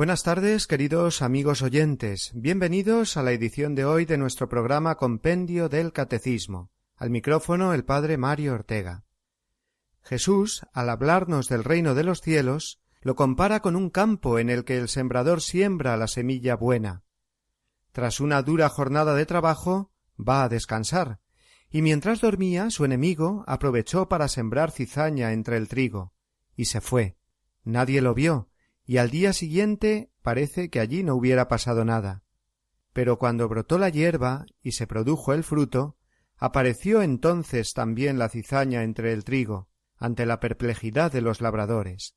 Buenas tardes, queridos amigos oyentes. Bienvenidos a la edición de hoy de nuestro programa Compendio del Catecismo. Al micrófono el Padre Mario Ortega. Jesús, al hablarnos del reino de los cielos, lo compara con un campo en el que el sembrador siembra la semilla buena. Tras una dura jornada de trabajo, va a descansar, y mientras dormía su enemigo aprovechó para sembrar cizaña entre el trigo, y se fue. Nadie lo vio, y al día siguiente parece que allí no hubiera pasado nada. Pero cuando brotó la hierba y se produjo el fruto, apareció entonces también la cizaña entre el trigo, ante la perplejidad de los labradores.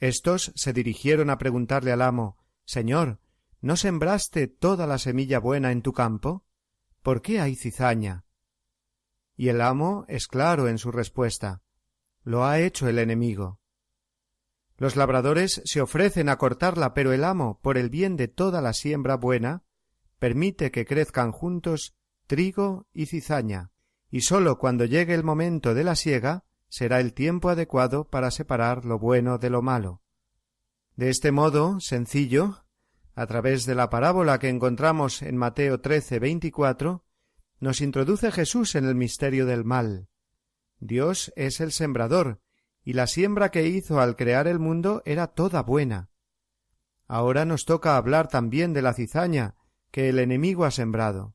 Estos se dirigieron a preguntarle al amo Señor, ¿no sembraste toda la semilla buena en tu campo? ¿Por qué hay cizaña? Y el amo es claro en su respuesta Lo ha hecho el enemigo. Los labradores se ofrecen a cortarla, pero el amo, por el bien de toda la siembra buena, permite que crezcan juntos trigo y cizaña, y sólo cuando llegue el momento de la siega será el tiempo adecuado para separar lo bueno de lo malo. De este modo sencillo, a través de la parábola que encontramos en Mateo trece veinticuatro, nos introduce Jesús en el misterio del mal. Dios es el sembrador, y la siembra que hizo al crear el mundo era toda buena. Ahora nos toca hablar también de la cizaña que el enemigo ha sembrado.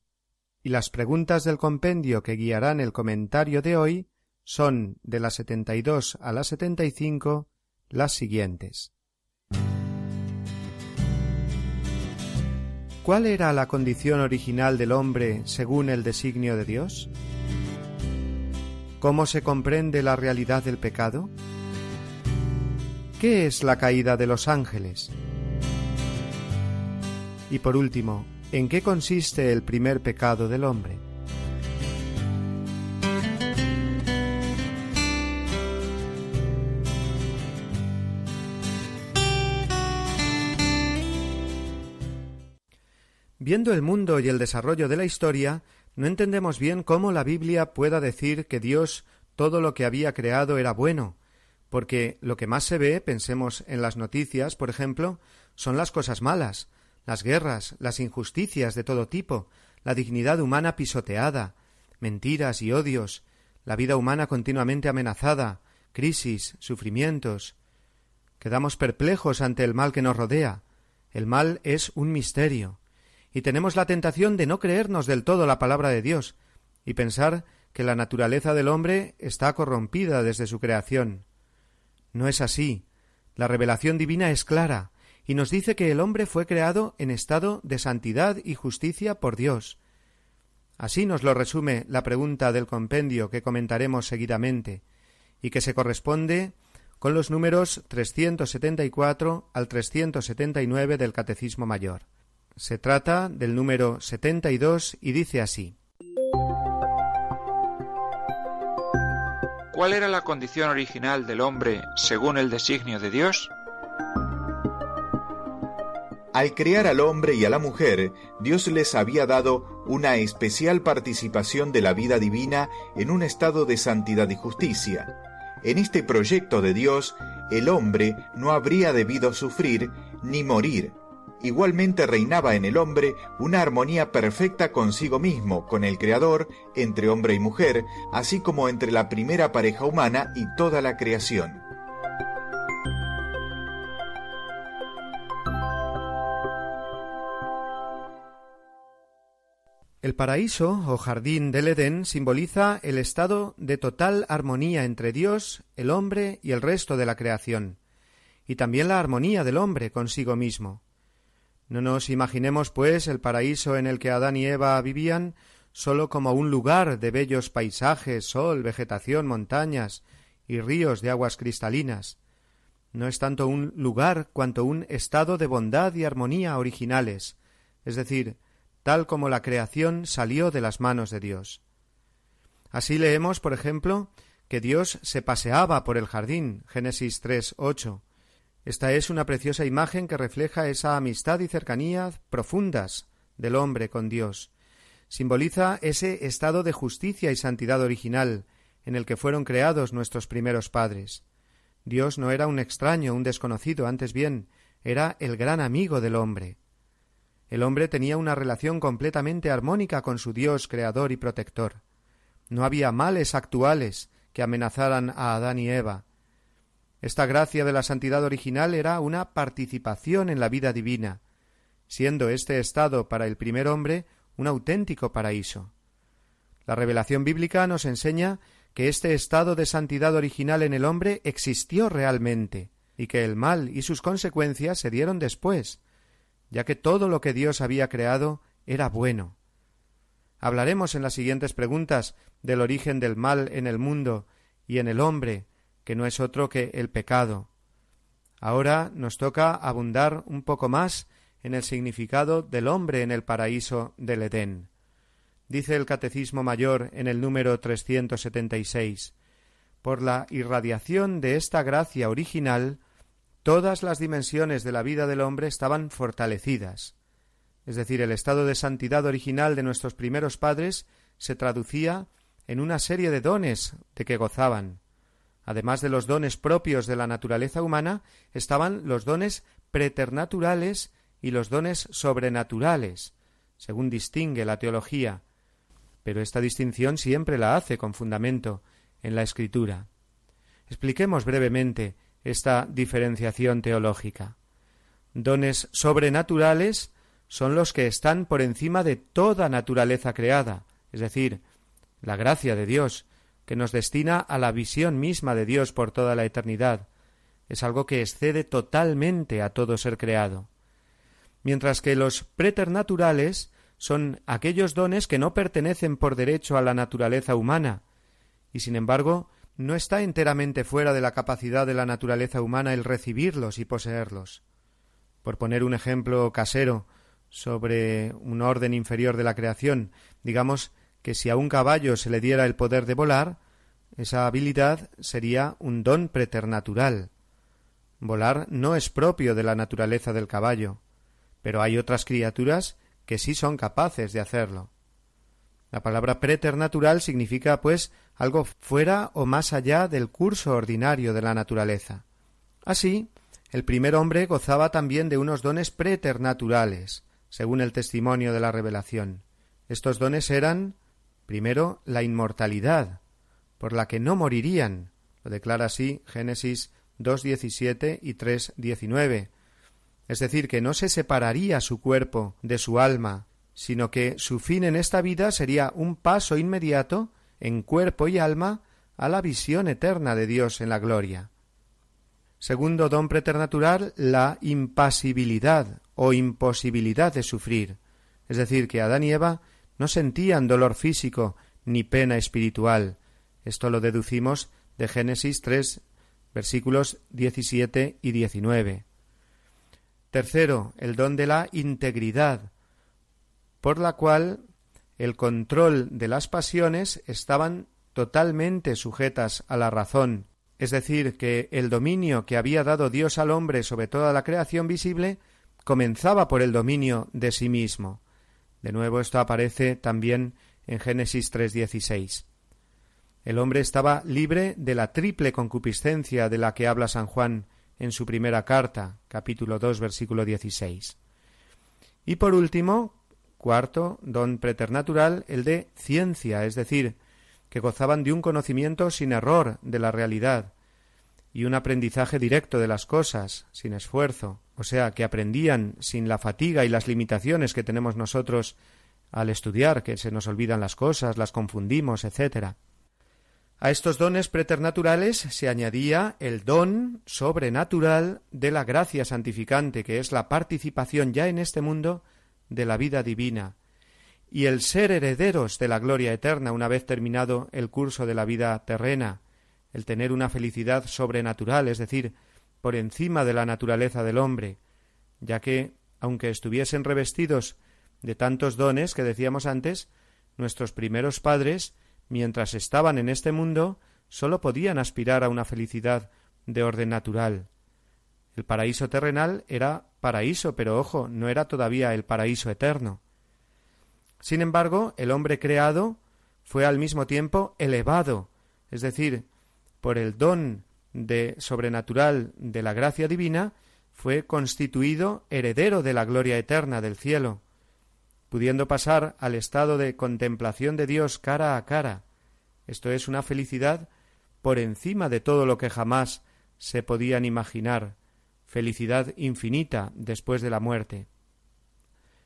Y las preguntas del compendio que guiarán el comentario de hoy son de la setenta y dos a la setenta y cinco las siguientes. ¿Cuál era la condición original del hombre según el designio de Dios? ¿Cómo se comprende la realidad del pecado? ¿Qué es la caída de los ángeles? Y por último, ¿en qué consiste el primer pecado del hombre? Viendo el mundo y el desarrollo de la historia, no entendemos bien cómo la Biblia pueda decir que Dios todo lo que había creado era bueno, porque lo que más se ve, pensemos en las noticias, por ejemplo, son las cosas malas, las guerras, las injusticias de todo tipo, la dignidad humana pisoteada, mentiras y odios, la vida humana continuamente amenazada, crisis, sufrimientos. Quedamos perplejos ante el mal que nos rodea. El mal es un misterio y tenemos la tentación de no creernos del todo la palabra de Dios y pensar que la naturaleza del hombre está corrompida desde su creación. No es así. La revelación divina es clara y nos dice que el hombre fue creado en estado de santidad y justicia por Dios. Así nos lo resume la pregunta del compendio que comentaremos seguidamente y que se corresponde con los números 374 al 379 del Catecismo Mayor. Se trata del número 72 y dice así. ¿Cuál era la condición original del hombre según el designio de Dios? Al crear al hombre y a la mujer, Dios les había dado una especial participación de la vida divina en un estado de santidad y justicia. En este proyecto de Dios, el hombre no habría debido sufrir ni morir, Igualmente reinaba en el hombre una armonía perfecta consigo mismo, con el Creador, entre hombre y mujer, así como entre la primera pareja humana y toda la creación. El paraíso o jardín del Edén simboliza el estado de total armonía entre Dios, el hombre y el resto de la creación, y también la armonía del hombre consigo mismo. No nos imaginemos, pues, el paraíso en el que Adán y Eva vivían sólo como un lugar de bellos paisajes, sol, vegetación, montañas y ríos de aguas cristalinas. No es tanto un lugar cuanto un estado de bondad y armonía originales, es decir, tal como la creación salió de las manos de Dios. Así leemos, por ejemplo, que Dios se paseaba por el jardín, Génesis 3, 8. Esta es una preciosa imagen que refleja esa amistad y cercanía profundas del hombre con Dios. Simboliza ese estado de justicia y santidad original en el que fueron creados nuestros primeros padres. Dios no era un extraño, un desconocido, antes bien, era el gran amigo del hombre. El hombre tenía una relación completamente armónica con su Dios creador y protector. No había males actuales que amenazaran a Adán y Eva. Esta gracia de la santidad original era una participación en la vida divina, siendo este estado para el primer hombre un auténtico paraíso. La revelación bíblica nos enseña que este estado de santidad original en el hombre existió realmente, y que el mal y sus consecuencias se dieron después, ya que todo lo que Dios había creado era bueno. Hablaremos en las siguientes preguntas del origen del mal en el mundo y en el hombre, que no es otro que el pecado. Ahora nos toca abundar un poco más en el significado del hombre en el paraíso del Edén. Dice el Catecismo Mayor en el número 376 Por la irradiación de esta gracia original, todas las dimensiones de la vida del hombre estaban fortalecidas. Es decir, el estado de santidad original de nuestros primeros padres se traducía en una serie de dones de que gozaban. Además de los dones propios de la naturaleza humana, estaban los dones preternaturales y los dones sobrenaturales, según distingue la teología, pero esta distinción siempre la hace con fundamento en la Escritura. Expliquemos brevemente esta diferenciación teológica. Dones sobrenaturales son los que están por encima de toda naturaleza creada, es decir, la gracia de Dios, que nos destina a la visión misma de Dios por toda la eternidad. Es algo que excede totalmente a todo ser creado mientras que los preternaturales son aquellos dones que no pertenecen por derecho a la naturaleza humana, y sin embargo no está enteramente fuera de la capacidad de la naturaleza humana el recibirlos y poseerlos. Por poner un ejemplo casero sobre un orden inferior de la creación, digamos que si a un caballo se le diera el poder de volar, esa habilidad sería un don preternatural. Volar no es propio de la naturaleza del caballo pero hay otras criaturas que sí son capaces de hacerlo. La palabra preternatural significa, pues, algo fuera o más allá del curso ordinario de la naturaleza. Así, el primer hombre gozaba también de unos dones preternaturales, según el testimonio de la revelación. Estos dones eran, primero, la inmortalidad, por la que no morirían, lo declara así Génesis 2.17 y 3.19, es decir, que no se separaría su cuerpo de su alma, sino que su fin en esta vida sería un paso inmediato, en cuerpo y alma, a la visión eterna de Dios en la gloria. Segundo don preternatural, la impasibilidad o imposibilidad de sufrir, es decir, que Adán y Eva no sentían dolor físico ni pena espiritual. Esto lo deducimos de Génesis 3, versículos 17 y 19. Tercero, el don de la integridad, por la cual el control de las pasiones estaban totalmente sujetas a la razón, es decir, que el dominio que había dado Dios al hombre sobre toda la creación visible comenzaba por el dominio de sí mismo. De nuevo esto aparece también en Génesis 3:16. El hombre estaba libre de la triple concupiscencia de la que habla San Juan en su primera carta, capítulo 2, versículo 16. Y por último, cuarto, don preternatural, el de ciencia, es decir, que gozaban de un conocimiento sin error de la realidad y un aprendizaje directo de las cosas, sin esfuerzo, o sea, que aprendían sin la fatiga y las limitaciones que tenemos nosotros al estudiar, que se nos olvidan las cosas, las confundimos, etcétera. A estos dones preternaturales se añadía el don sobrenatural de la gracia santificante, que es la participación ya en este mundo de la vida divina, y el ser herederos de la gloria eterna una vez terminado el curso de la vida terrena, el tener una felicidad sobrenatural, es decir, por encima de la naturaleza del hombre, ya que, aunque estuviesen revestidos de tantos dones que decíamos antes, nuestros primeros padres, mientras estaban en este mundo, sólo podían aspirar a una felicidad de orden natural. El paraíso terrenal era paraíso, pero ojo, no era todavía el paraíso eterno. Sin embargo, el hombre creado fue al mismo tiempo elevado, es decir, por el don de sobrenatural de la gracia divina, fue constituido heredero de la gloria eterna del cielo, pudiendo pasar al estado de contemplación de Dios cara a cara. Esto es una felicidad por encima de todo lo que jamás se podían imaginar, felicidad infinita después de la muerte.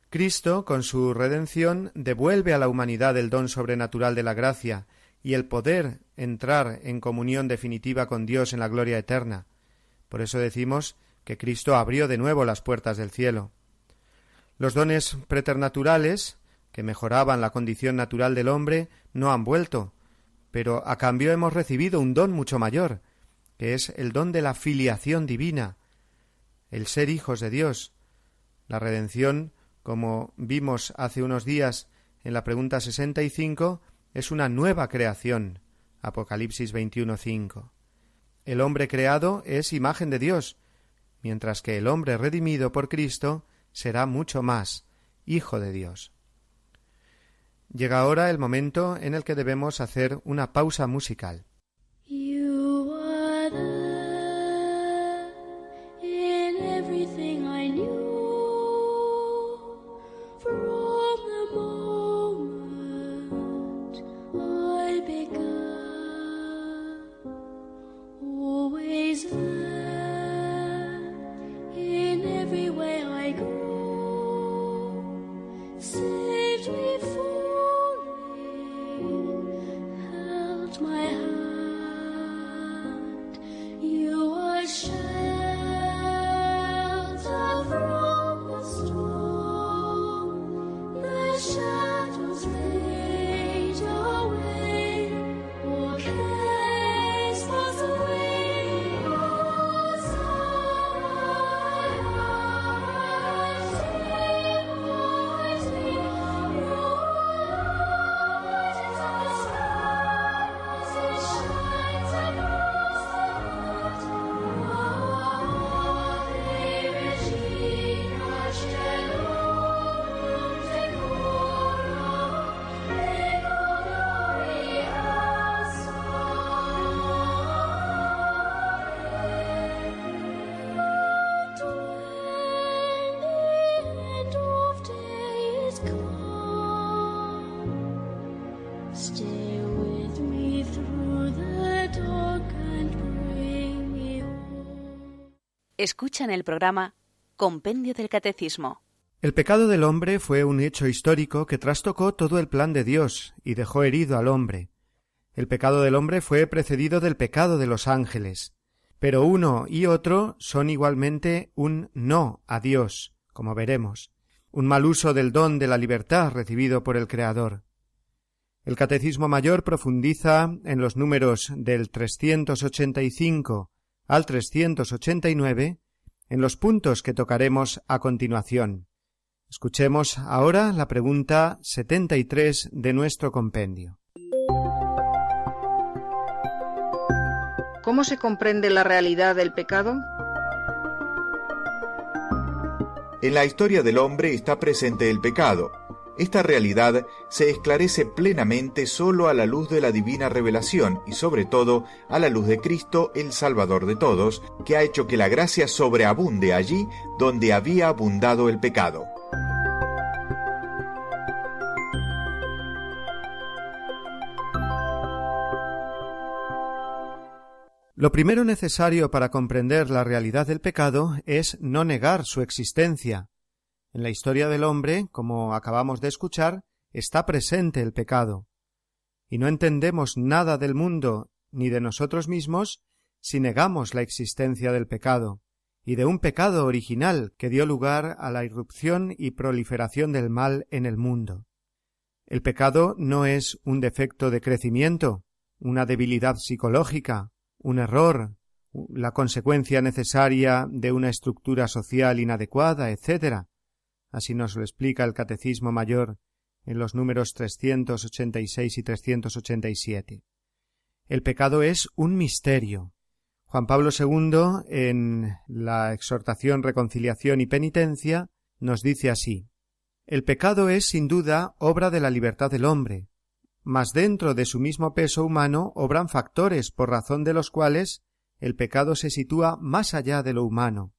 Cristo, con su redención, devuelve a la humanidad el don sobrenatural de la gracia y el poder entrar en comunión definitiva con Dios en la gloria eterna. Por eso decimos que Cristo abrió de nuevo las puertas del cielo. Los dones preternaturales, que mejoraban la condición natural del hombre, no han vuelto, pero a cambio hemos recibido un don mucho mayor, que es el don de la filiación divina, el ser hijos de Dios. La redención, como vimos hace unos días en la pregunta sesenta y cinco, es una nueva creación. Apocalipsis 21.5. El hombre creado es imagen de Dios, mientras que el hombre redimido por Cristo será mucho más hijo de Dios. Llega ahora el momento en el que debemos hacer una pausa musical. Escuchan el programa Compendio del Catecismo. El pecado del hombre fue un hecho histórico que trastocó todo el plan de Dios y dejó herido al hombre. El pecado del hombre fue precedido del pecado de los ángeles. Pero uno y otro son igualmente un no a Dios, como veremos, un mal uso del don de la libertad recibido por el Creador. El Catecismo Mayor profundiza en los números del 385 al 389 en los puntos que tocaremos a continuación. Escuchemos ahora la pregunta 73 de nuestro compendio. ¿Cómo se comprende la realidad del pecado? En la historia del hombre está presente el pecado, esta realidad se esclarece plenamente solo a la luz de la divina revelación y sobre todo a la luz de Cristo, el Salvador de todos, que ha hecho que la gracia sobreabunde allí donde había abundado el pecado. Lo primero necesario para comprender la realidad del pecado es no negar su existencia, en la historia del hombre, como acabamos de escuchar, está presente el pecado, y no entendemos nada del mundo ni de nosotros mismos si negamos la existencia del pecado, y de un pecado original que dio lugar a la irrupción y proliferación del mal en el mundo. El pecado no es un defecto de crecimiento, una debilidad psicológica, un error, la consecuencia necesaria de una estructura social inadecuada, etc. así nos lo explica el Catecismo Mayor en los números 386 y 387. El pecado es un misterio. Juan Pablo II, en la exhortación Reconciliación y Penitencia, nos dice así El pecado es, sin duda, obra de la libertad del hombre, mas dentro de su mismo peso humano obran factores por razón de los cuales el pecado se sitúa más allá de lo humano,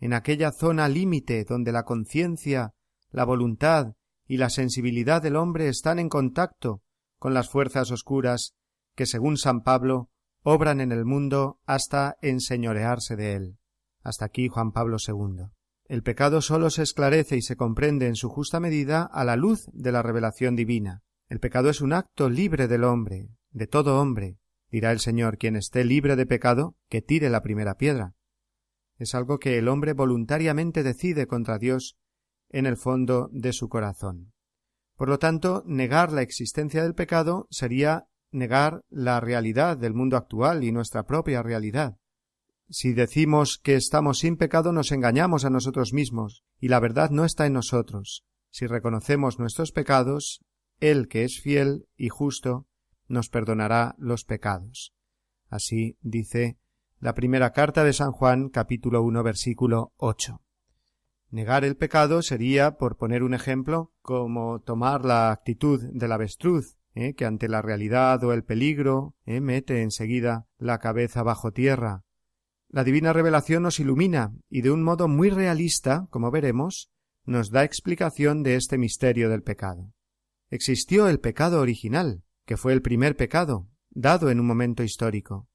en aquella zona límite donde la conciencia, la voluntad y la sensibilidad del hombre están en contacto con las fuerzas oscuras que, según San Pablo, obran en el mundo hasta enseñorearse de él. Hasta aquí Juan Pablo II. El pecado sólo se esclarece y se comprende en su justa medida a la luz de la revelación divina. El pecado es un acto libre del hombre, de todo hombre. Dirá el Señor, quien esté libre de pecado, que tire la primera piedra es algo que el hombre voluntariamente decide contra Dios en el fondo de su corazón. Por lo tanto, negar la existencia del pecado sería negar la realidad del mundo actual y nuestra propia realidad. Si decimos que estamos sin pecado nos engañamos a nosotros mismos, y la verdad no está en nosotros. Si reconocemos nuestros pecados, Él que es fiel y justo nos perdonará los pecados. Así dice la primera carta de San Juan, capítulo 1, versículo 8. Negar el pecado sería, por poner un ejemplo, como tomar la actitud del avestruz, ¿eh? que ante la realidad o el peligro ¿eh? mete enseguida la cabeza bajo tierra. La divina revelación nos ilumina y de un modo muy realista, como veremos, nos da explicación de este misterio del pecado. Existió el pecado original, que fue el primer pecado, dado en un momento histórico.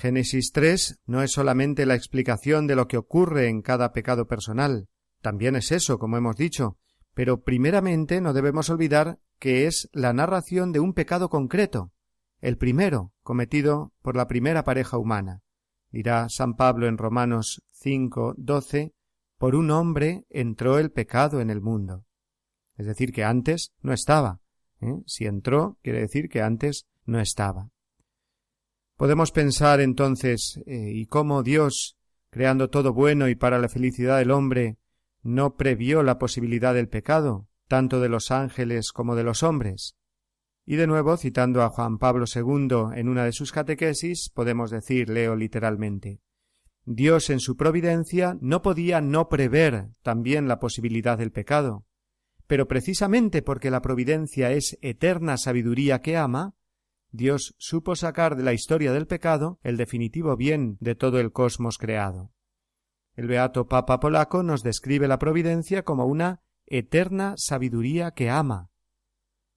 Génesis 3 no es solamente la explicación de lo que ocurre en cada pecado personal, también es eso, como hemos dicho, pero primeramente no debemos olvidar que es la narración de un pecado concreto, el primero, cometido por la primera pareja humana. Dirá San Pablo en Romanos 5, 12, por un hombre entró el pecado en el mundo. Es decir, que antes no estaba. ¿eh? Si entró, quiere decir que antes no estaba. Podemos pensar entonces eh, y cómo Dios, creando todo bueno y para la felicidad del hombre, no previó la posibilidad del pecado, tanto de los ángeles como de los hombres. Y de nuevo, citando a Juan Pablo II en una de sus catequesis, podemos decir, leo literalmente, Dios en su providencia no podía no prever también la posibilidad del pecado, pero precisamente porque la providencia es eterna sabiduría que ama, Dios supo sacar de la historia del pecado el definitivo bien de todo el cosmos creado. El beato Papa polaco nos describe la providencia como una eterna sabiduría que ama.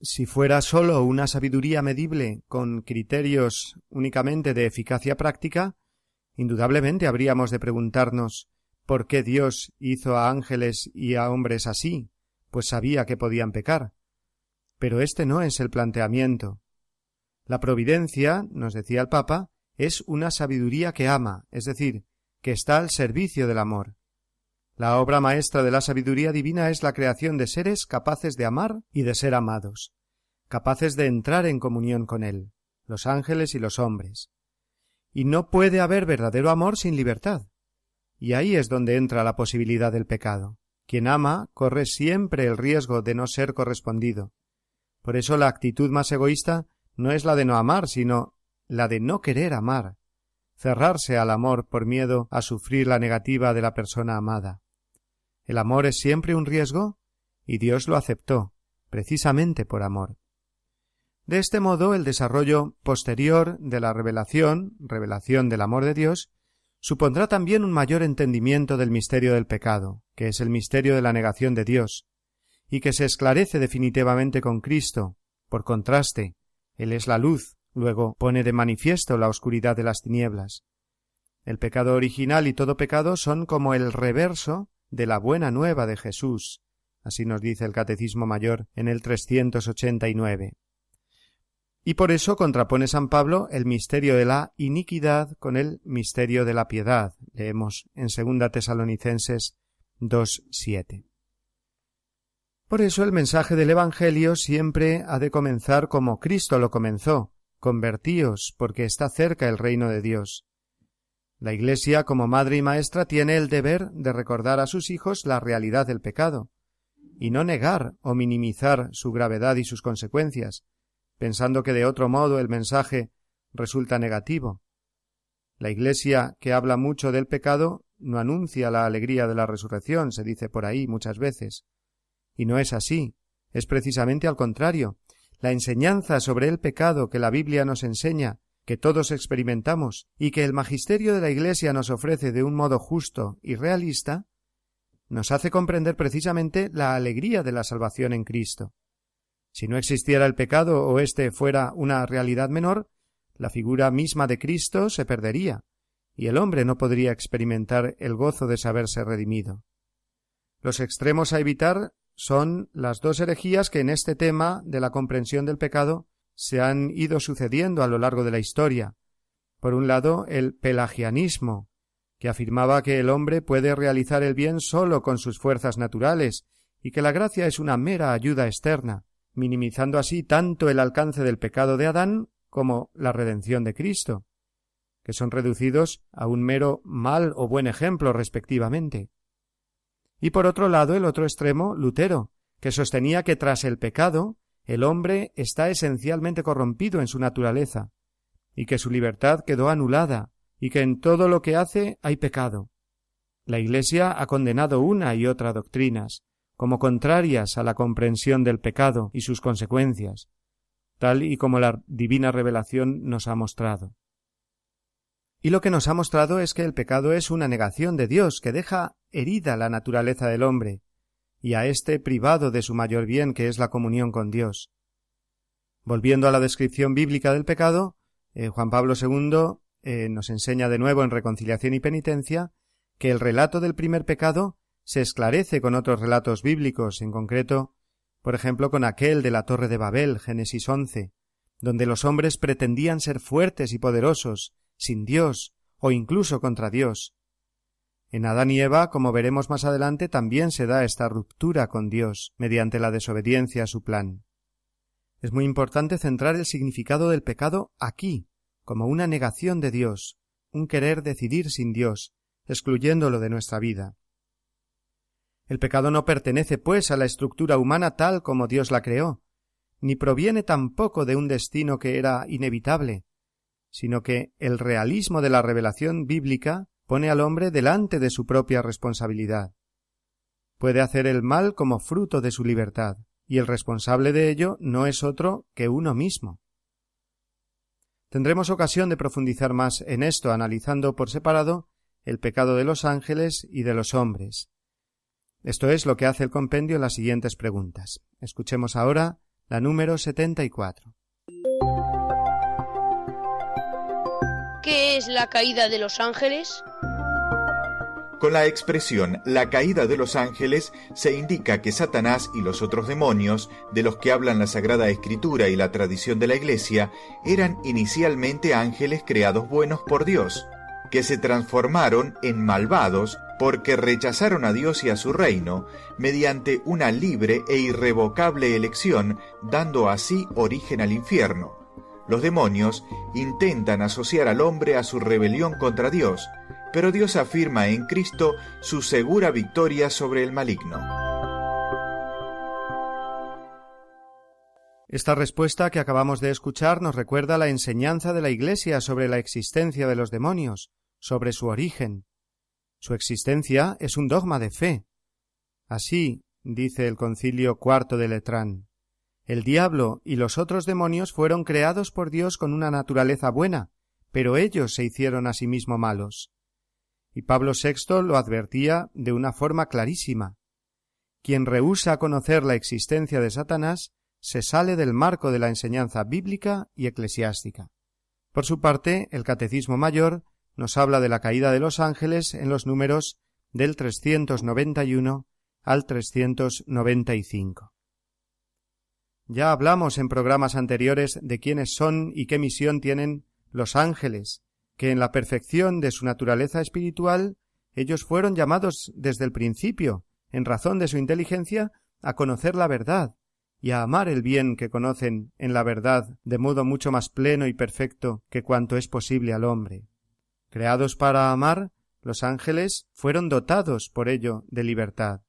Si fuera sólo una sabiduría medible con criterios únicamente de eficacia práctica, indudablemente habríamos de preguntarnos por qué Dios hizo a ángeles y a hombres así, pues sabía que podían pecar. Pero este no es el planteamiento. La providencia, nos decía el Papa, es una sabiduría que ama, es decir, que está al servicio del amor. La obra maestra de la sabiduría divina es la creación de seres capaces de amar y de ser amados, capaces de entrar en comunión con Él, los ángeles y los hombres. Y no puede haber verdadero amor sin libertad. Y ahí es donde entra la posibilidad del pecado. Quien ama corre siempre el riesgo de no ser correspondido. Por eso la actitud más egoísta no es la de no amar, sino la de no querer amar, cerrarse al amor por miedo a sufrir la negativa de la persona amada. El amor es siempre un riesgo y Dios lo aceptó, precisamente por amor. De este modo, el desarrollo posterior de la revelación, revelación del amor de Dios, supondrá también un mayor entendimiento del misterio del pecado, que es el misterio de la negación de Dios, y que se esclarece definitivamente con Cristo, por contraste, él es la luz, luego pone de manifiesto la oscuridad de las tinieblas. El pecado original y todo pecado son como el reverso de la buena nueva de Jesús. Así nos dice el Catecismo Mayor en el 389. Y por eso contrapone San Pablo el misterio de la iniquidad con el misterio de la piedad. Leemos en segunda Tesalonicenses 2.7. Por eso el mensaje del Evangelio siempre ha de comenzar como Cristo lo comenzó, convertíos, porque está cerca el reino de Dios. La Iglesia, como madre y maestra, tiene el deber de recordar a sus hijos la realidad del pecado, y no negar o minimizar su gravedad y sus consecuencias, pensando que de otro modo el mensaje resulta negativo. La Iglesia, que habla mucho del pecado, no anuncia la alegría de la resurrección, se dice por ahí muchas veces. Y no es así, es precisamente al contrario. La enseñanza sobre el pecado que la Biblia nos enseña, que todos experimentamos, y que el magisterio de la Iglesia nos ofrece de un modo justo y realista, nos hace comprender precisamente la alegría de la salvación en Cristo. Si no existiera el pecado o éste fuera una realidad menor, la figura misma de Cristo se perdería, y el hombre no podría experimentar el gozo de saberse redimido. Los extremos a evitar son las dos herejías que en este tema de la comprensión del pecado se han ido sucediendo a lo largo de la historia. Por un lado, el pelagianismo, que afirmaba que el hombre puede realizar el bien sólo con sus fuerzas naturales y que la gracia es una mera ayuda externa, minimizando así tanto el alcance del pecado de Adán como la redención de Cristo, que son reducidos a un mero mal o buen ejemplo respectivamente. Y por otro lado el otro extremo, Lutero, que sostenía que tras el pecado el hombre está esencialmente corrompido en su naturaleza, y que su libertad quedó anulada, y que en todo lo que hace hay pecado. La Iglesia ha condenado una y otra doctrinas, como contrarias a la comprensión del pecado y sus consecuencias, tal y como la divina revelación nos ha mostrado. Y lo que nos ha mostrado es que el pecado es una negación de Dios que deja herida la naturaleza del hombre, y a éste privado de su mayor bien que es la comunión con Dios. Volviendo a la descripción bíblica del pecado, eh, Juan Pablo II eh, nos enseña de nuevo en Reconciliación y Penitencia que el relato del primer pecado se esclarece con otros relatos bíblicos, en concreto, por ejemplo, con aquel de la Torre de Babel, Génesis once, donde los hombres pretendían ser fuertes y poderosos, sin Dios, o incluso contra Dios. En Adán y Eva, como veremos más adelante, también se da esta ruptura con Dios, mediante la desobediencia a su plan. Es muy importante centrar el significado del pecado aquí, como una negación de Dios, un querer decidir sin Dios, excluyéndolo de nuestra vida. El pecado no pertenece, pues, a la estructura humana tal como Dios la creó, ni proviene tampoco de un destino que era inevitable, sino que el realismo de la revelación bíblica pone al hombre delante de su propia responsabilidad. Puede hacer el mal como fruto de su libertad, y el responsable de ello no es otro que uno mismo. Tendremos ocasión de profundizar más en esto, analizando por separado el pecado de los ángeles y de los hombres. Esto es lo que hace el compendio en las siguientes preguntas. Escuchemos ahora la número 74. ¿Qué es la caída de los ángeles? Con la expresión la caída de los ángeles se indica que Satanás y los otros demonios, de los que hablan la Sagrada Escritura y la tradición de la Iglesia, eran inicialmente ángeles creados buenos por Dios, que se transformaron en malvados porque rechazaron a Dios y a su reino, mediante una libre e irrevocable elección, dando así origen al infierno. Los demonios intentan asociar al hombre a su rebelión contra Dios, pero Dios afirma en Cristo su segura victoria sobre el maligno. Esta respuesta que acabamos de escuchar nos recuerda la enseñanza de la Iglesia sobre la existencia de los demonios, sobre su origen. Su existencia es un dogma de fe. Así dice el concilio cuarto de Letrán. El diablo y los otros demonios fueron creados por Dios con una naturaleza buena, pero ellos se hicieron a sí mismo malos. Y Pablo VI lo advertía de una forma clarísima. Quien rehúsa conocer la existencia de Satanás se sale del marco de la enseñanza bíblica y eclesiástica. Por su parte, el Catecismo Mayor nos habla de la caída de los ángeles en los números del 391 al 395. Ya hablamos en programas anteriores de quiénes son y qué misión tienen los ángeles, que en la perfección de su naturaleza espiritual ellos fueron llamados desde el principio, en razón de su inteligencia, a conocer la verdad y a amar el bien que conocen en la verdad de modo mucho más pleno y perfecto que cuanto es posible al hombre. Creados para amar, los ángeles fueron dotados por ello de libertad.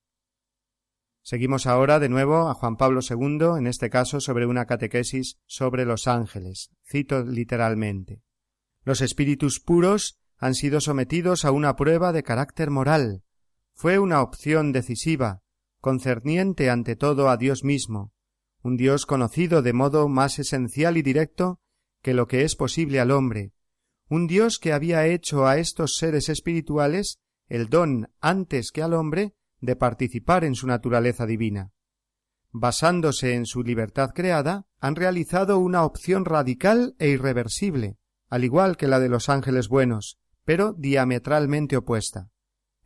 Seguimos ahora de nuevo a Juan Pablo II, en este caso sobre una catequesis sobre los ángeles. Cito literalmente. Los espíritus puros han sido sometidos a una prueba de carácter moral. Fue una opción decisiva, concerniente ante todo a Dios mismo, un Dios conocido de modo más esencial y directo que lo que es posible al hombre, un Dios que había hecho a estos seres espirituales el don antes que al hombre de participar en su naturaleza divina. Basándose en su libertad creada, han realizado una opción radical e irreversible, al igual que la de los ángeles buenos, pero diametralmente opuesta.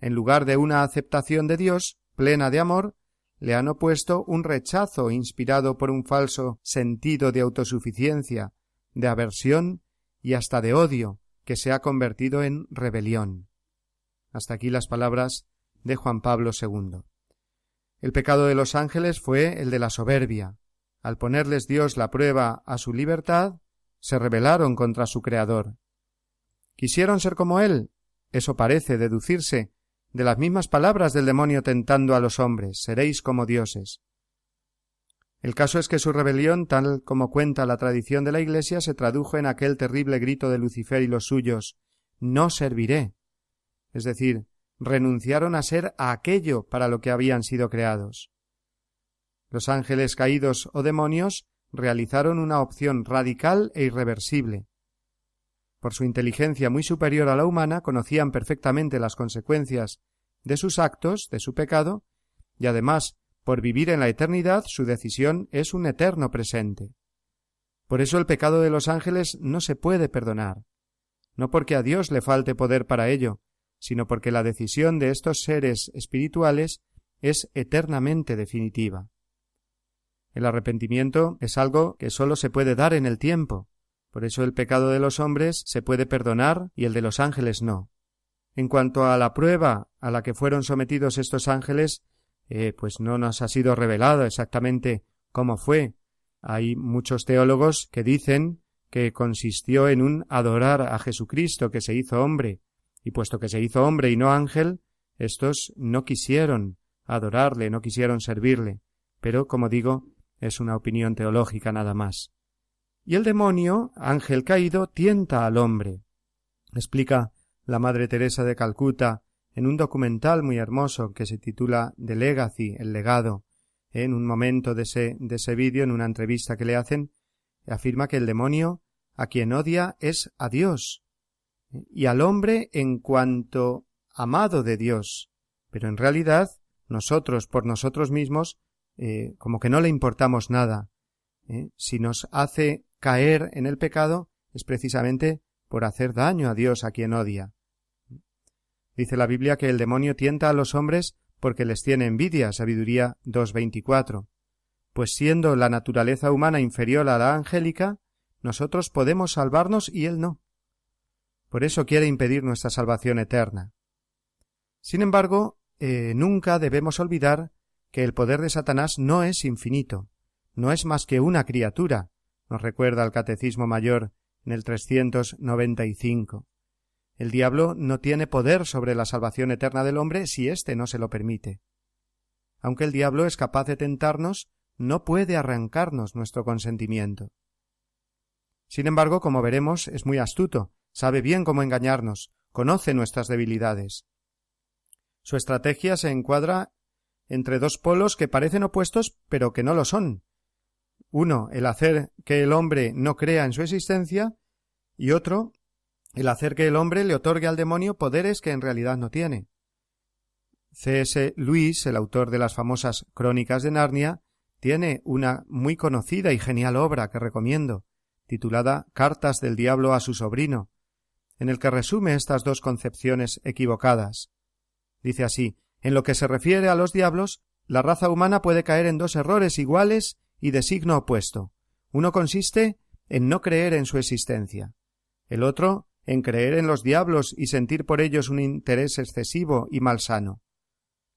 En lugar de una aceptación de Dios, plena de amor, le han opuesto un rechazo inspirado por un falso sentido de autosuficiencia, de aversión y hasta de odio, que se ha convertido en rebelión. Hasta aquí las palabras de Juan Pablo II. El pecado de los ángeles fue el de la soberbia. Al ponerles Dios la prueba a su libertad, se rebelaron contra su Creador. ¿Quisieron ser como Él? Eso parece deducirse de las mismas palabras del demonio tentando a los hombres seréis como dioses. El caso es que su rebelión, tal como cuenta la tradición de la Iglesia, se tradujo en aquel terrible grito de Lucifer y los suyos No serviré. Es decir, renunciaron a ser a aquello para lo que habían sido creados. Los ángeles caídos o demonios realizaron una opción radical e irreversible. Por su inteligencia muy superior a la humana, conocían perfectamente las consecuencias de sus actos, de su pecado, y además, por vivir en la eternidad, su decisión es un eterno presente. Por eso el pecado de los ángeles no se puede perdonar, no porque a Dios le falte poder para ello, sino porque la decisión de estos seres espirituales es eternamente definitiva. El arrepentimiento es algo que sólo se puede dar en el tiempo. Por eso el pecado de los hombres se puede perdonar y el de los ángeles no. En cuanto a la prueba a la que fueron sometidos estos ángeles, eh, pues no nos ha sido revelado exactamente cómo fue. Hay muchos teólogos que dicen que consistió en un adorar a Jesucristo que se hizo hombre, y puesto que se hizo hombre y no ángel, estos no quisieron adorarle, no quisieron servirle, pero, como digo, es una opinión teológica nada más. Y el demonio, ángel caído, tienta al hombre. Explica la Madre Teresa de Calcuta en un documental muy hermoso que se titula The Legacy, el legado. En un momento de ese, de ese vídeo, en una entrevista que le hacen, afirma que el demonio a quien odia es a Dios, y al hombre en cuanto amado de Dios. Pero en realidad nosotros por nosotros mismos eh, como que no le importamos nada. ¿eh? Si nos hace caer en el pecado es precisamente por hacer daño a Dios a quien odia. Dice la Biblia que el demonio tienta a los hombres porque les tiene envidia, sabiduría 2.24. Pues siendo la naturaleza humana inferior a la angélica, nosotros podemos salvarnos y él no. Por eso quiere impedir nuestra salvación eterna. Sin embargo, eh, nunca debemos olvidar que el poder de Satanás no es infinito, no es más que una criatura, nos recuerda el Catecismo Mayor en el 395. El diablo no tiene poder sobre la salvación eterna del hombre si éste no se lo permite. Aunque el diablo es capaz de tentarnos, no puede arrancarnos nuestro consentimiento. Sin embargo, como veremos, es muy astuto sabe bien cómo engañarnos, conoce nuestras debilidades. Su estrategia se encuadra entre dos polos que parecen opuestos, pero que no lo son. Uno, el hacer que el hombre no crea en su existencia, y otro, el hacer que el hombre le otorgue al demonio poderes que en realidad no tiene. C.S. Lewis, el autor de las famosas Crónicas de Narnia, tiene una muy conocida y genial obra que recomiendo, titulada Cartas del Diablo a su sobrino, en el que resume estas dos concepciones equivocadas. Dice así En lo que se refiere a los diablos, la raza humana puede caer en dos errores iguales y de signo opuesto. Uno consiste en no creer en su existencia. El otro en creer en los diablos y sentir por ellos un interés excesivo y malsano.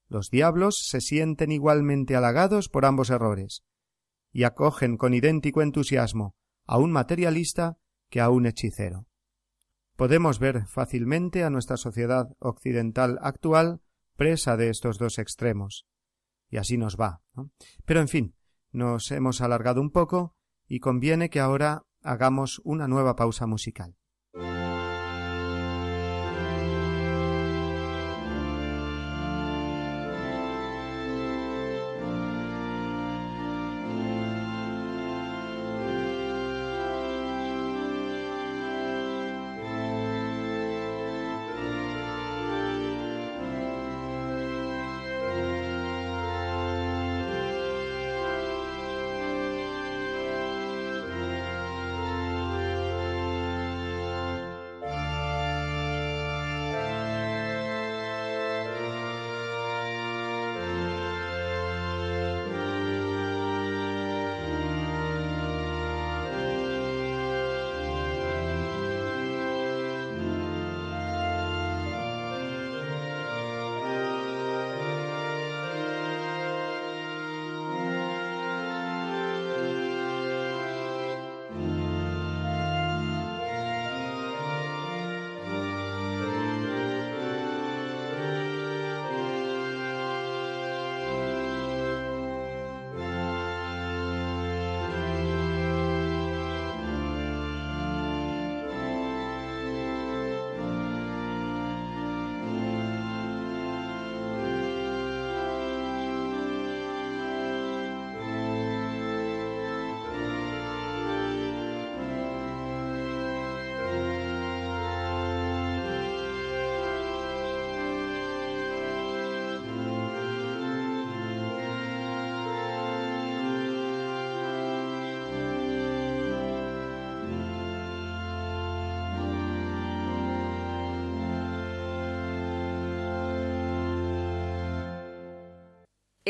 Los diablos se sienten igualmente halagados por ambos errores, y acogen con idéntico entusiasmo a un materialista que a un hechicero podemos ver fácilmente a nuestra sociedad occidental actual presa de estos dos extremos. y así nos va. Pero en fin, nos hemos alargado un poco y conviene que ahora hagamos una nueva pausa musical.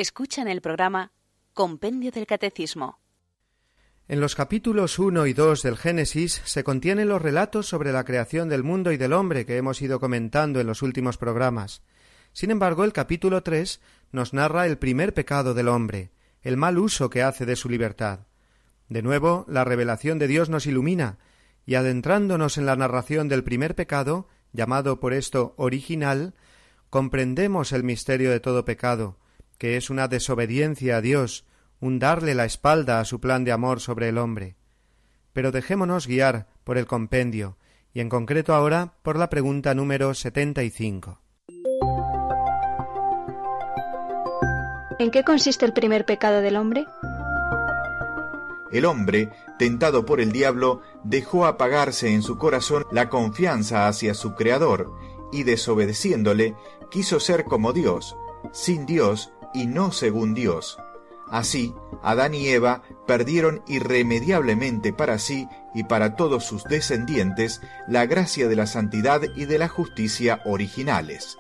Escuchan el programa Compendio del Catecismo. En los capítulos 1 y 2 del Génesis se contienen los relatos sobre la creación del mundo y del hombre que hemos ido comentando en los últimos programas. Sin embargo, el capítulo 3 nos narra el primer pecado del hombre, el mal uso que hace de su libertad. De nuevo, la revelación de Dios nos ilumina, y adentrándonos en la narración del primer pecado, llamado por esto original, comprendemos el misterio de todo pecado, que es una desobediencia a Dios, un darle la espalda a su plan de amor sobre el hombre. Pero dejémonos guiar por el compendio, y en concreto ahora por la pregunta número setenta y cinco. ¿En qué consiste el primer pecado del hombre? El hombre, tentado por el diablo, dejó apagarse en su corazón la confianza hacia su Creador, y desobedeciéndole, quiso ser como Dios. Sin Dios y no según Dios. Así, Adán y Eva perdieron irremediablemente para sí y para todos sus descendientes la gracia de la santidad y de la justicia originales.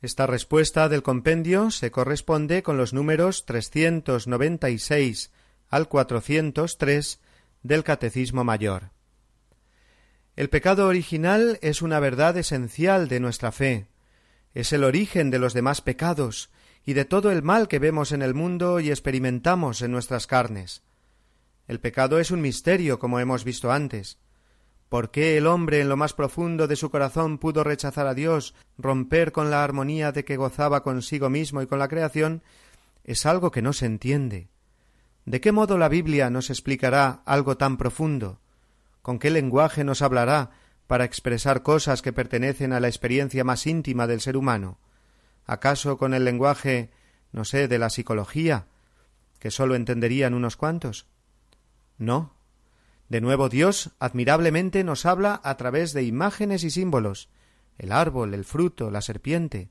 Esta respuesta del compendio se corresponde con los números 396 al 403 del Catecismo Mayor. El pecado original es una verdad esencial de nuestra fe. Es el origen de los demás pecados y de todo el mal que vemos en el mundo y experimentamos en nuestras carnes. El pecado es un misterio, como hemos visto antes. ¿Por qué el hombre en lo más profundo de su corazón pudo rechazar a Dios, romper con la armonía de que gozaba consigo mismo y con la creación? Es algo que no se entiende. ¿De qué modo la Biblia nos explicará algo tan profundo? ¿Con qué lenguaje nos hablará para expresar cosas que pertenecen a la experiencia más íntima del ser humano? ¿Acaso con el lenguaje, no sé, de la psicología, que sólo entenderían unos cuantos? No. De nuevo Dios admirablemente nos habla a través de imágenes y símbolos, el árbol, el fruto, la serpiente.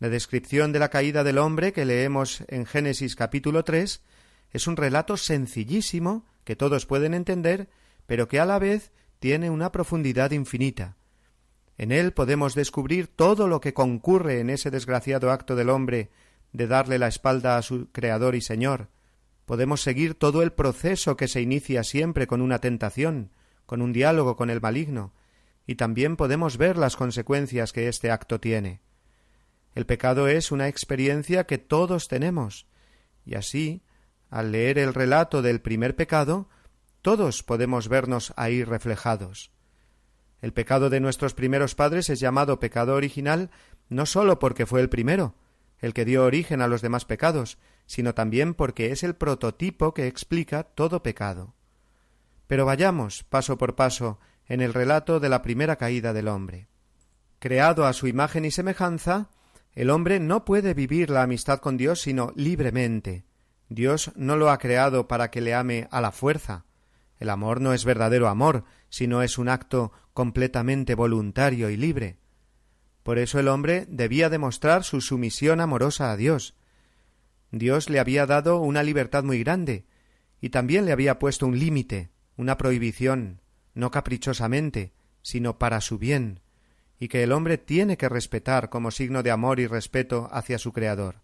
La descripción de la caída del hombre que leemos en Génesis capítulo tres es un relato sencillísimo que todos pueden entender pero que a la vez tiene una profundidad infinita. En él podemos descubrir todo lo que concurre en ese desgraciado acto del hombre de darle la espalda a su Creador y Señor. Podemos seguir todo el proceso que se inicia siempre con una tentación, con un diálogo con el maligno, y también podemos ver las consecuencias que este acto tiene. El pecado es una experiencia que todos tenemos, y así, al leer el relato del primer pecado, todos podemos vernos ahí reflejados. El pecado de nuestros primeros padres es llamado pecado original no sólo porque fue el primero, el que dio origen a los demás pecados, sino también porque es el prototipo que explica todo pecado. Pero vayamos paso por paso en el relato de la primera caída del hombre. Creado a su imagen y semejanza, el hombre no puede vivir la amistad con Dios sino libremente. Dios no lo ha creado para que le ame a la fuerza. El amor no es verdadero amor, sino es un acto completamente voluntario y libre. Por eso el hombre debía demostrar su sumisión amorosa a Dios. Dios le había dado una libertad muy grande, y también le había puesto un límite, una prohibición, no caprichosamente, sino para su bien, y que el hombre tiene que respetar como signo de amor y respeto hacia su Creador.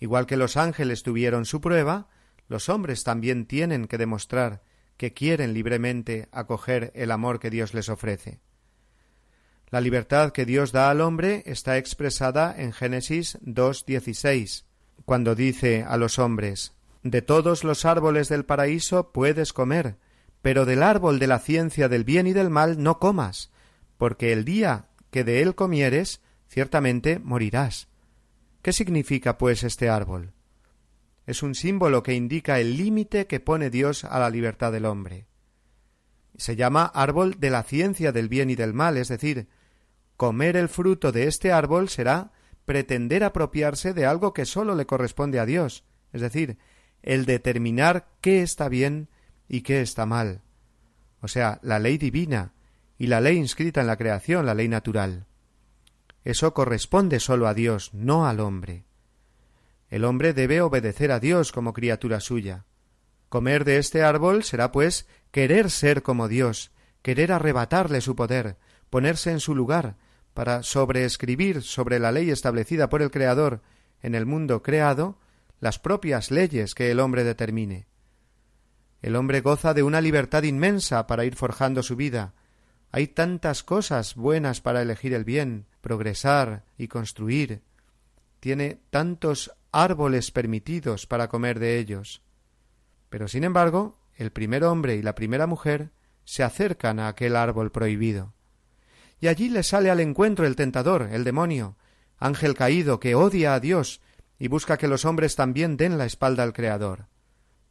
Igual que los ángeles tuvieron su prueba, los hombres también tienen que demostrar que quieren libremente acoger el amor que Dios les ofrece. La libertad que Dios da al hombre está expresada en Génesis 2.16, cuando dice a los hombres De todos los árboles del paraíso puedes comer, pero del árbol de la ciencia del bien y del mal no comas, porque el día que de él comieres, ciertamente morirás. ¿Qué significa, pues, este árbol? Es un símbolo que indica el límite que pone Dios a la libertad del hombre. Se llama árbol de la ciencia del bien y del mal, es decir, comer el fruto de este árbol será pretender apropiarse de algo que sólo le corresponde a Dios, es decir, el determinar qué está bien y qué está mal, o sea, la ley divina y la ley inscrita en la creación, la ley natural. Eso corresponde sólo a Dios, no al hombre. El hombre debe obedecer a Dios como criatura suya. Comer de este árbol será, pues, querer ser como Dios, querer arrebatarle su poder, ponerse en su lugar, para sobreescribir sobre la ley establecida por el Creador en el mundo creado las propias leyes que el hombre determine. El hombre goza de una libertad inmensa para ir forjando su vida. Hay tantas cosas buenas para elegir el bien, progresar y construir. Tiene tantos árboles permitidos para comer de ellos. Pero sin embargo, el primer hombre y la primera mujer se acercan a aquel árbol prohibido. Y allí le sale al encuentro el tentador, el demonio, ángel caído que odia a Dios y busca que los hombres también den la espalda al Creador.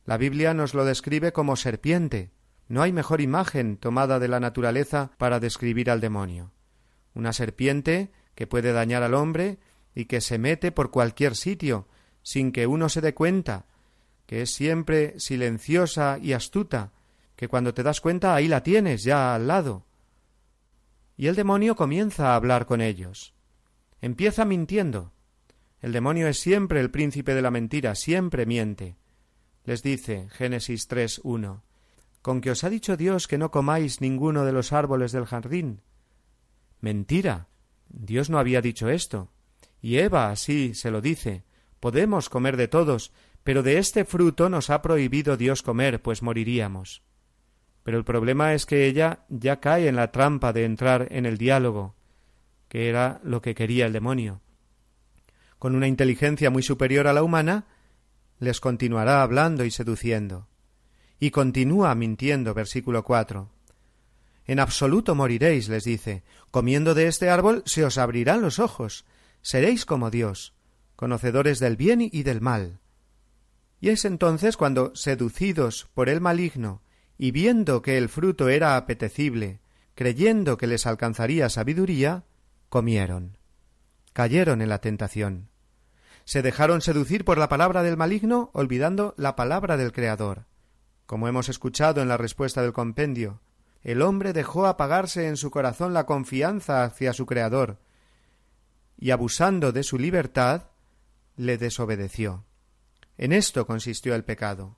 La Biblia nos lo describe como serpiente. No hay mejor imagen tomada de la naturaleza para describir al demonio. Una serpiente que puede dañar al hombre y que se mete por cualquier sitio sin que uno se dé cuenta, que es siempre silenciosa y astuta, que cuando te das cuenta ahí la tienes ya al lado. Y el demonio comienza a hablar con ellos. Empieza mintiendo. El demonio es siempre el príncipe de la mentira, siempre miente. Les dice Génesis 3.1 con que os ha dicho Dios que no comáis ninguno de los árboles del jardín. Mentira. Dios no había dicho esto. Y Eva así se lo dice, Podemos comer de todos, pero de este fruto nos ha prohibido Dios comer, pues moriríamos. Pero el problema es que ella ya cae en la trampa de entrar en el diálogo, que era lo que quería el demonio. Con una inteligencia muy superior a la humana, les continuará hablando y seduciendo. Y continúa mintiendo, versículo cuatro. En absoluto moriréis, les dice. Comiendo de este árbol se os abrirán los ojos. Seréis como Dios conocedores del bien y del mal. Y es entonces cuando, seducidos por el maligno, y viendo que el fruto era apetecible, creyendo que les alcanzaría sabiduría, comieron. Cayeron en la tentación. Se dejaron seducir por la palabra del maligno, olvidando la palabra del Creador. Como hemos escuchado en la respuesta del compendio, el hombre dejó apagarse en su corazón la confianza hacia su Creador, y abusando de su libertad, le desobedeció. En esto consistió el pecado,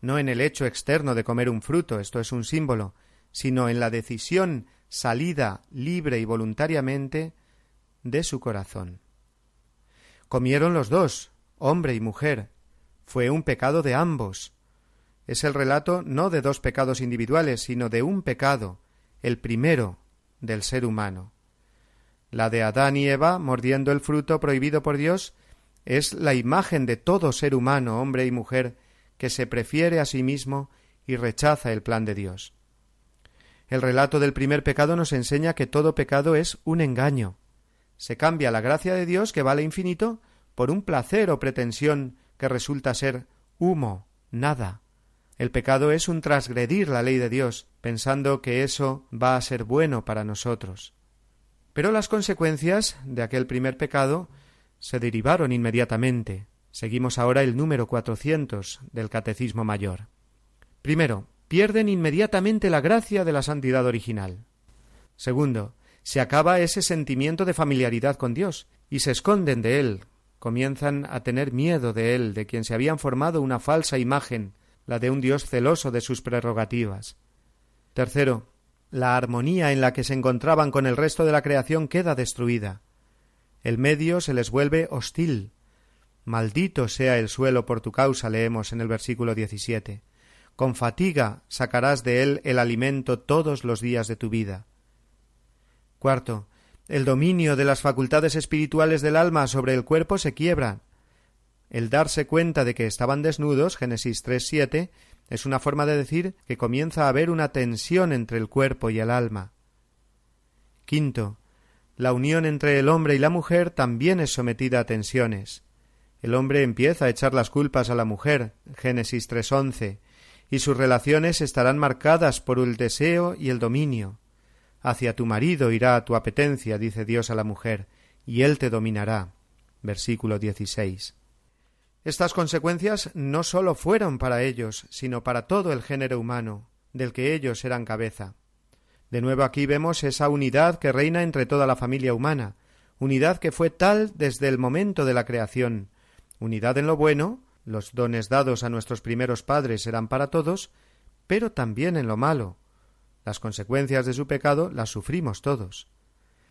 no en el hecho externo de comer un fruto, esto es un símbolo, sino en la decisión salida libre y voluntariamente de su corazón. Comieron los dos, hombre y mujer. Fue un pecado de ambos. Es el relato no de dos pecados individuales, sino de un pecado, el primero del ser humano. La de Adán y Eva mordiendo el fruto prohibido por Dios es la imagen de todo ser humano, hombre y mujer, que se prefiere a sí mismo y rechaza el plan de Dios. El relato del primer pecado nos enseña que todo pecado es un engaño. Se cambia la gracia de Dios, que vale infinito, por un placer o pretensión que resulta ser humo, nada. El pecado es un transgredir la ley de Dios, pensando que eso va a ser bueno para nosotros. Pero las consecuencias de aquel primer pecado se derivaron inmediatamente. Seguimos ahora el número cuatrocientos del Catecismo Mayor. Primero, pierden inmediatamente la gracia de la santidad original. Segundo, se acaba ese sentimiento de familiaridad con Dios y se esconden de Él, comienzan a tener miedo de Él, de quien se habían formado una falsa imagen, la de un Dios celoso de sus prerrogativas. Tercero, la armonía en la que se encontraban con el resto de la creación queda destruida. El medio se les vuelve hostil. Maldito sea el suelo por tu causa, leemos en el versículo 17. Con fatiga sacarás de él el alimento todos los días de tu vida. Cuarto, el dominio de las facultades espirituales del alma sobre el cuerpo se quiebra. El darse cuenta de que estaban desnudos, Génesis 3.7, es una forma de decir que comienza a haber una tensión entre el cuerpo y el alma. Quinto, la unión entre el hombre y la mujer también es sometida a tensiones. El hombre empieza a echar las culpas a la mujer, Génesis 3.11, y sus relaciones estarán marcadas por el deseo y el dominio. Hacia tu marido irá tu apetencia, dice Dios a la mujer, y él te dominará. Versículo 16. Estas consecuencias no sólo fueron para ellos, sino para todo el género humano, del que ellos eran cabeza. De nuevo aquí vemos esa unidad que reina entre toda la familia humana, unidad que fue tal desde el momento de la creación, unidad en lo bueno, los dones dados a nuestros primeros padres eran para todos, pero también en lo malo, las consecuencias de su pecado las sufrimos todos.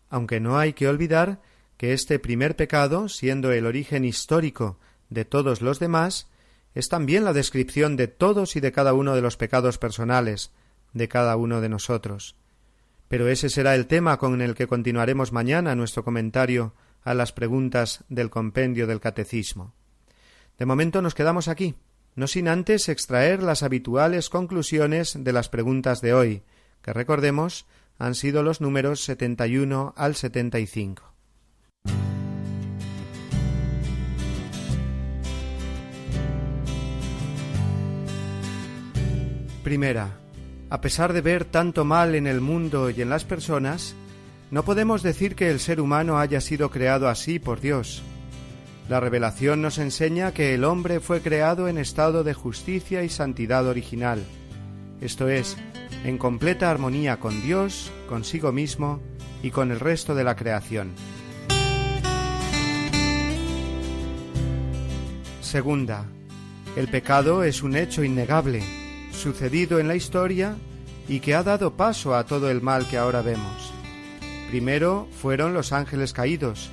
Aunque no hay que olvidar que este primer pecado, siendo el origen histórico de todos los demás, es también la descripción de todos y de cada uno de los pecados personales de cada uno de nosotros. Pero ese será el tema con el que continuaremos mañana nuestro comentario a las preguntas del compendio del Catecismo. De momento nos quedamos aquí, no sin antes extraer las habituales conclusiones de las preguntas de hoy, que recordemos han sido los números 71 al 75. Primera. A pesar de ver tanto mal en el mundo y en las personas, no podemos decir que el ser humano haya sido creado así por Dios. La revelación nos enseña que el hombre fue creado en estado de justicia y santidad original, esto es, en completa armonía con Dios, consigo mismo y con el resto de la creación. Segunda, el pecado es un hecho innegable, sucedido en la historia y que ha dado paso a todo el mal que ahora vemos. Primero fueron los ángeles caídos,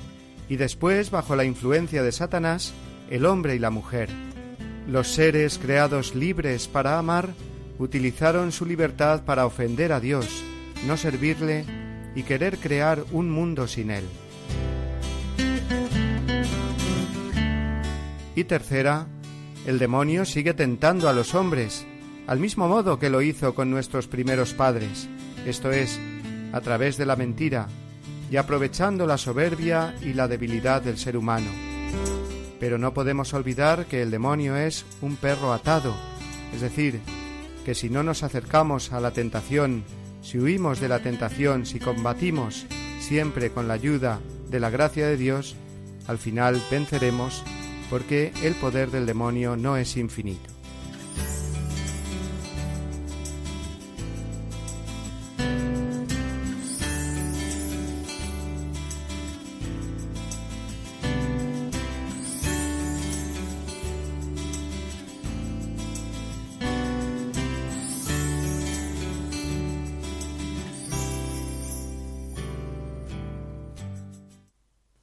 y después, bajo la influencia de Satanás, el hombre y la mujer. Los seres creados libres para amar utilizaron su libertad para ofender a Dios, no servirle y querer crear un mundo sin Él. Y tercera, el demonio sigue tentando a los hombres, al mismo modo que lo hizo con nuestros primeros padres, esto es, a través de la mentira, y aprovechando la soberbia y la debilidad del ser humano. Pero no podemos olvidar que el demonio es un perro atado, es decir, que si no nos acercamos a la tentación, si huimos de la tentación, si combatimos siempre con la ayuda de la gracia de Dios, al final venceremos porque el poder del demonio no es infinito.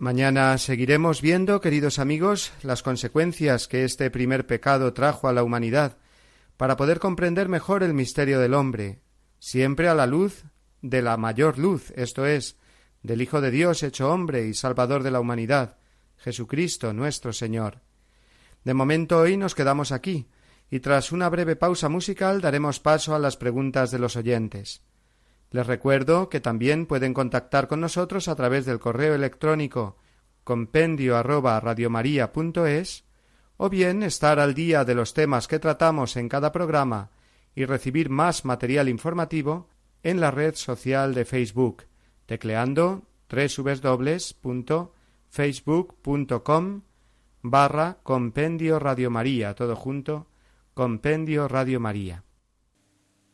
Mañana seguiremos viendo, queridos amigos, las consecuencias que este primer pecado trajo a la humanidad, para poder comprender mejor el misterio del hombre, siempre a la luz de la mayor luz, esto es, del Hijo de Dios hecho hombre y Salvador de la humanidad, Jesucristo nuestro Señor. De momento hoy nos quedamos aquí, y tras una breve pausa musical daremos paso a las preguntas de los oyentes. Les recuerdo que también pueden contactar con nosotros a través del correo electrónico compendio arroba o bien estar al día de los temas que tratamos en cada programa y recibir más material informativo en la red social de Facebook, tecleando www.facebook.com barra compendio Radio María, todo junto, compendio Radio María.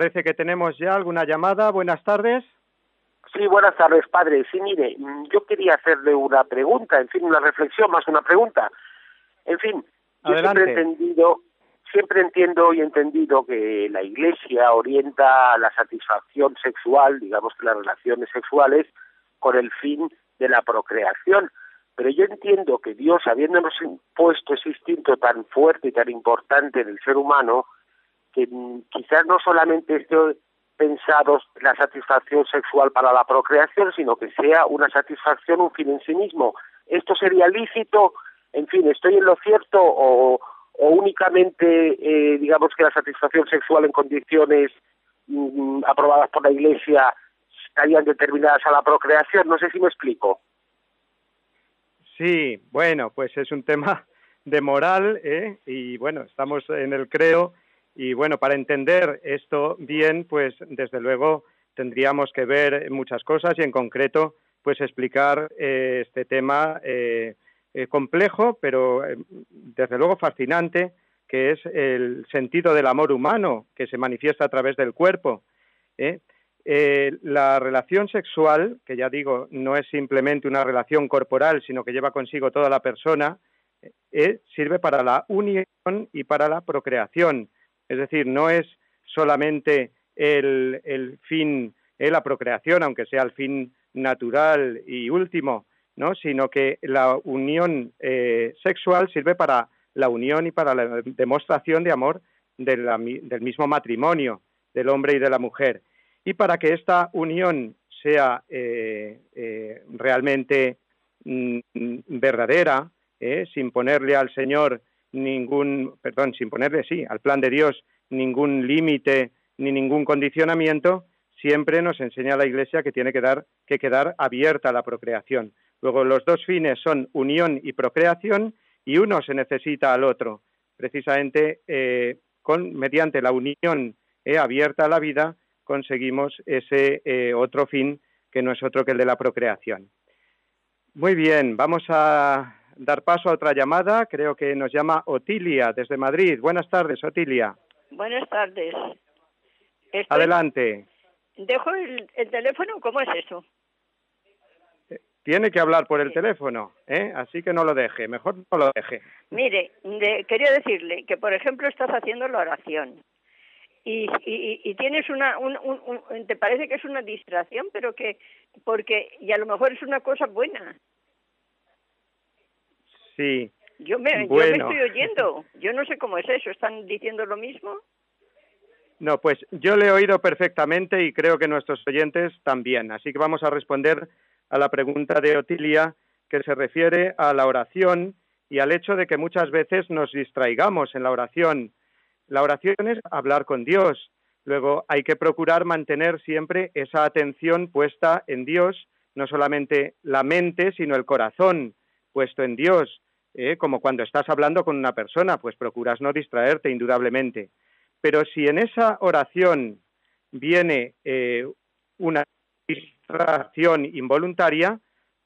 Parece que tenemos ya alguna llamada. Buenas tardes. Sí, buenas tardes, padre. Sí, mire, yo quería hacerle una pregunta, en fin, una reflexión más una pregunta. En fin, yo siempre he entendido, siempre entiendo y he entendido que la Iglesia orienta la satisfacción sexual, digamos que las relaciones sexuales, con el fin de la procreación. Pero yo entiendo que Dios, habiéndonos impuesto ese instinto tan fuerte y tan importante en el ser humano, que quizás no solamente esté pensado la satisfacción sexual para la procreación, sino que sea una satisfacción, un fin en sí mismo. ¿Esto sería lícito? En fin, ¿estoy en lo cierto o, únicamente, eh, digamos que la satisfacción sexual en condiciones mm, aprobadas por la Iglesia estarían determinadas a la procreación? No sé si me explico. Sí, bueno, pues es un tema de moral, ¿eh? y bueno, estamos en el creo y bueno, para entender esto bien, pues desde luego tendríamos que ver muchas cosas y en concreto, pues explicar eh, este tema eh, eh, complejo, pero desde luego fascinante, que es el sentido del amor humano que se manifiesta a través del cuerpo. la relación sexual, que ya digo, no es simplemente una relación corporal, sino que lleva consigo toda la persona, sirve para la unión y para la procreación es decir, no es solamente el, fin, eh, la procreación, aunque sea el fin natural y último, ¿no? sino que la unión eh, sexual sirve para la unión y para la demostración de amor del mismo matrimonio del hombre y de la mujer. Y para que esta unión sea eh, realmente mm, verdadera, sin ponerle al Señor ningún, perdón, sin ponerle, sí, al plan de Dios ningún límite ni ningún condicionamiento, siempre nos enseña la Iglesia que tiene que, dar, que quedar abierta la procreación. Luego los dos fines son unión y procreación y uno se necesita al otro. Precisamente eh, con, mediante la unión eh, abierta a la vida conseguimos ese eh, otro fin que no es otro que el de la procreación. Muy bien, vamos a dar paso a otra llamada. Creo que nos llama Otilia desde Madrid. Buenas tardes, Otilia. Buenas tardes. Adelante. ¿Dejo el, teléfono? ¿Cómo es eso? Tiene que hablar por el teléfono, ¿eh? así que no lo deje, mejor no lo deje. Mire, quería decirle que, por ejemplo, estás haciendo la oración y, y, tienes una, un, te parece que es una distracción, pero que, porque, y a lo mejor es una cosa buena. Sí. Yo me, yo me estoy oyendo, yo no sé cómo es eso, ¿están diciendo lo mismo? No, pues yo le he oído perfectamente y creo que nuestros oyentes también. Así que vamos a responder a la pregunta de Otilia que se refiere a la oración y al hecho de que muchas veces nos distraigamos en la oración. La oración es hablar con Dios. Luego hay que procurar mantener siempre esa atención puesta en Dios, no solamente la mente, sino el corazón puesto en Dios. ¿Eh? Como cuando estás hablando con una persona, pues procuras no distraerte indudablemente. Pero si en esa oración viene eh, una distracción involuntaria,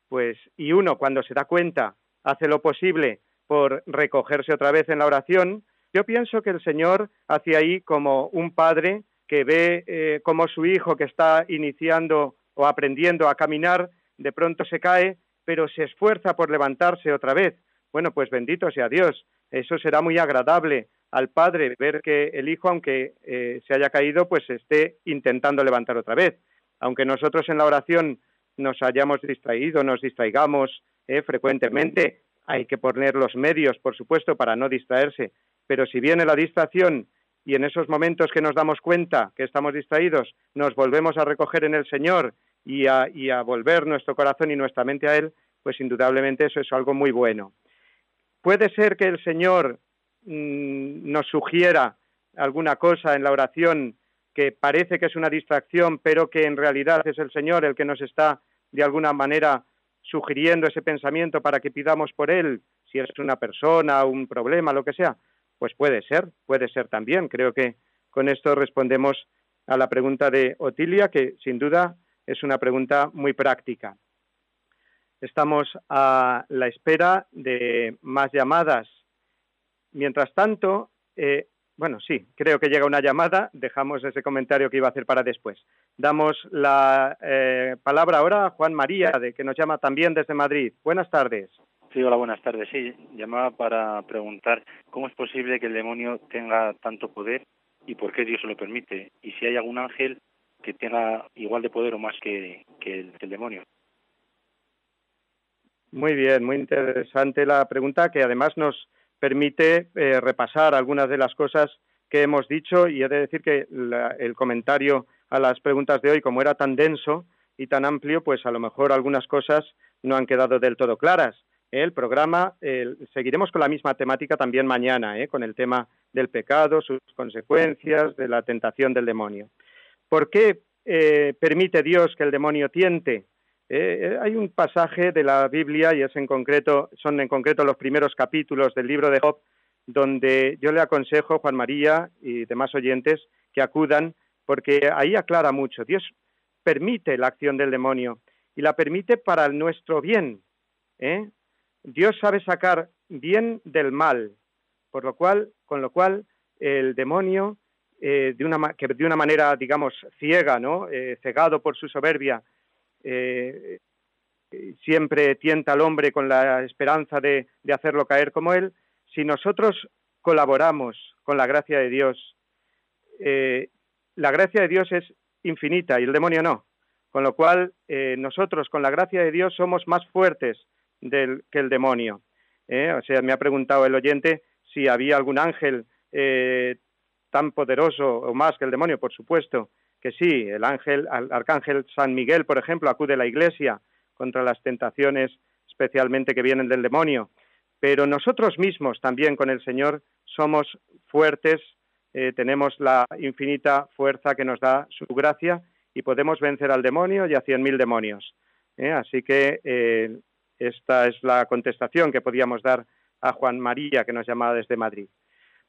pues y uno cuando se da cuenta hace lo posible por recogerse otra vez en la oración, yo pienso que el Señor hace ahí como un padre que ve eh, como su hijo que está iniciando o aprendiendo a caminar, de pronto se cae, pero se esfuerza por levantarse otra vez. Bueno, pues bendito sea Dios. Eso será muy agradable al padre ver que el hijo, aunque eh, se haya caído, pues esté intentando levantar otra vez. Aunque nosotros en la oración nos hayamos distraído, nos distraigamos eh, frecuentemente, hay que poner los medios, por supuesto, para no distraerse. Pero si viene la distracción y en esos momentos que nos damos cuenta que estamos distraídos, nos volvemos a recoger en el Señor y a, y a volver nuestro corazón y nuestra mente a Él, pues indudablemente eso es algo muy bueno. Puede ser que el Señor Mm, nos sugiera alguna cosa en la oración que parece que es una distracción, pero que en realidad es el Señor el que nos está de alguna manera sugiriendo ese pensamiento para que pidamos por él, si es una persona, un problema, lo que sea, pues puede ser, puede ser también. Creo que con esto respondemos a la pregunta de Otilia, que sin duda es una pregunta muy práctica. Estamos a la espera de más llamadas Mientras tanto, eh, bueno, sí, creo que llega una llamada, dejamos ese comentario que iba a hacer para después. Damos la eh, palabra ahora a Juan María, de, que nos llama también desde Madrid. Buenas tardes. Sí, hola, buenas tardes. Sí, llamaba para preguntar cómo es posible que el demonio tenga tanto poder y por qué Dios lo permite. Y si hay algún ángel que tenga igual de poder o más que el demonio. Muy bien, muy interesante la pregunta que además nos permite eh, repasar algunas de las cosas que hemos dicho y he de decir que el comentario a las preguntas de hoy, como era tan denso y tan amplio, pues a lo mejor algunas cosas no han quedado del todo claras. El programa seguiremos con la misma temática también mañana, ¿eh? con el tema del pecado, sus consecuencias, de la tentación del demonio. ¿Por qué eh, permite Dios que el demonio tiente? Eh, eh, hay un pasaje de la Biblia y es en concreto, son en concreto los primeros capítulos del libro de Job, donde yo le aconsejo, Juan María y demás oyentes, que acudan, porque ahí aclara mucho. Dios permite la acción del demonio y la permite para nuestro bien. ¿eh? Dios sabe sacar bien del mal, por lo cual, con lo cual el demonio, de una, que de una manera, digamos, ciega, ¿no? cegado por su soberbia, eh, siempre tienta al hombre con la esperanza de, hacerlo caer como él, si nosotros colaboramos con la gracia de Dios, eh, la gracia de Dios es infinita y el demonio no. Con lo cual, eh, nosotros con la gracia de Dios somos más fuertes del, que el demonio. O sea, me ha preguntado el oyente si había algún ángel tan poderoso o más que el demonio, por supuesto que sí, el ángel, el arcángel San Miguel, por ejemplo, acude a la iglesia contra las tentaciones especialmente que vienen del demonio, pero nosotros mismos también con el Señor somos fuertes, eh, tenemos la infinita fuerza que nos da su gracia y podemos vencer al demonio y a cien mil demonios. ¿eh? Así que eh, Esta es la contestación que podíamos dar a Juan María, que nos llamaba desde Madrid.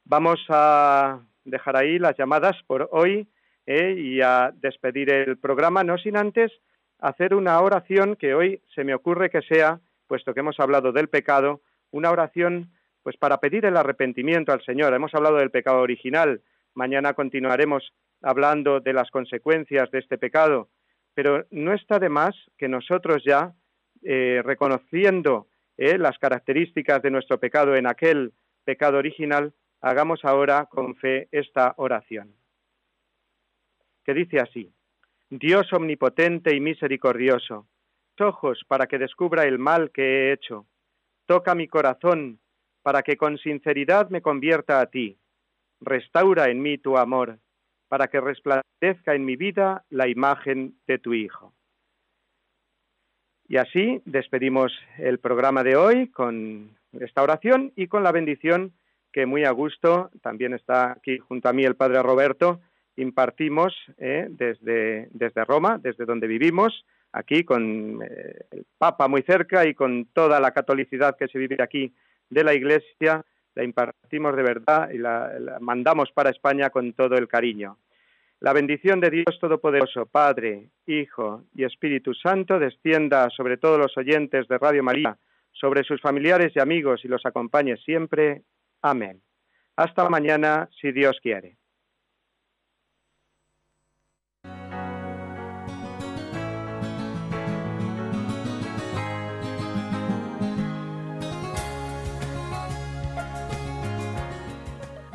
Vamos a dejar ahí las llamadas por hoy ¿eh? y a despedir el programa, no sin antes hacer una oración que hoy se me ocurre que sea, puesto que hemos hablado del pecado, una oración pues para pedir el arrepentimiento al Señor. Hemos hablado del pecado original, mañana continuaremos hablando de las consecuencias de este pecado, pero no está de más que nosotros ya, eh, reconociendo eh, las características de nuestro pecado en aquel pecado original, hagamos ahora con fe esta oración que dice así, Dios omnipotente y misericordioso, ojos para que descubra el mal que he hecho, toca mi corazón para que con sinceridad me convierta a ti, restaura en mí tu amor, para que resplandezca en mi vida la imagen de tu Hijo. Y así despedimos el programa de hoy con esta oración y con la bendición que muy a gusto también está aquí junto a mí el Padre Roberto, impartimos eh, desde, Roma, desde donde vivimos, aquí con eh, el Papa muy cerca y con toda la catolicidad que se vive aquí de la Iglesia, la impartimos de verdad y la, la mandamos para España con todo el cariño. La bendición de Dios Todopoderoso, Padre, Hijo y Espíritu Santo, descienda sobre todos los oyentes de Radio María, sobre sus familiares y amigos y los acompañe siempre. Amén. Hasta mañana, si Dios quiere.